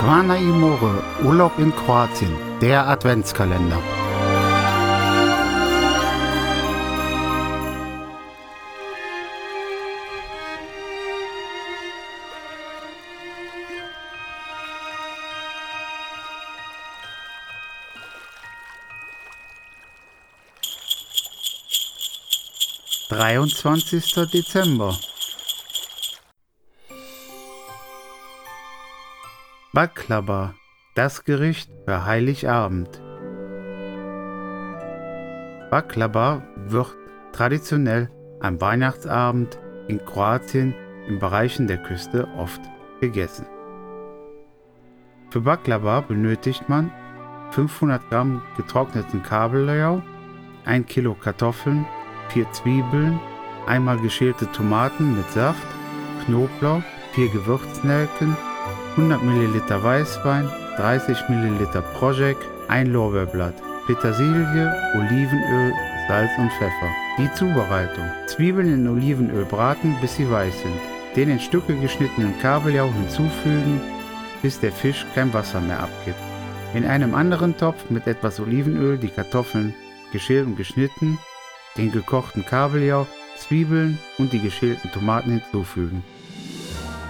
Zvana Imore, Urlaub in Kroatien, der Adventskalender. Dreiundzwanzigster Dezember Baklava, das Gericht für Heiligabend. Baklava wird traditionell am Weihnachtsabend in Kroatien in Bereichen der Küste oft gegessen. Für Baklava benötigt man 500 Gramm getrockneten Kabeljau, 1 Kilo Kartoffeln, 4 Zwiebeln, einmal geschälte Tomaten mit Saft, Knoblauch, 4 Gewürznelken, 100 ml Weißwein, 30 ml Projek, ein Lorbeerblatt, Petersilie, Olivenöl, Salz und Pfeffer. Die Zubereitung. Zwiebeln in Olivenöl braten, bis sie weich sind. Den in Stücke geschnittenen Kabeljau hinzufügen, bis der Fisch kein Wasser mehr abgibt. In einem anderen Topf mit etwas Olivenöl die Kartoffeln geschält und geschnitten, den gekochten Kabeljau, Zwiebeln und die geschälten Tomaten hinzufügen.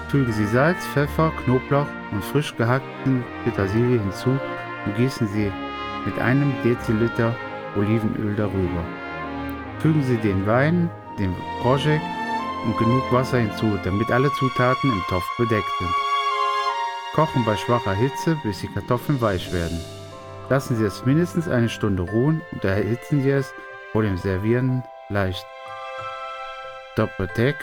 Fügen Sie Salz, Pfeffer, Knoblauch und frisch gehackten Petersilie hinzu und gießen Sie mit einem Deziliter Olivenöl darüber. Fügen Sie den Wein, den Projekt und genug Wasser hinzu, damit alle Zutaten im Topf bedeckt sind. Kochen bei schwacher Hitze, bis die Kartoffeln weich werden. Lassen Sie es mindestens eine Stunde ruhen und erhitzen Sie es vor dem Servieren leicht. Doppeldeck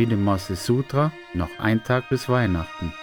wie dem Moses Sutra noch ein Tag bis Weihnachten.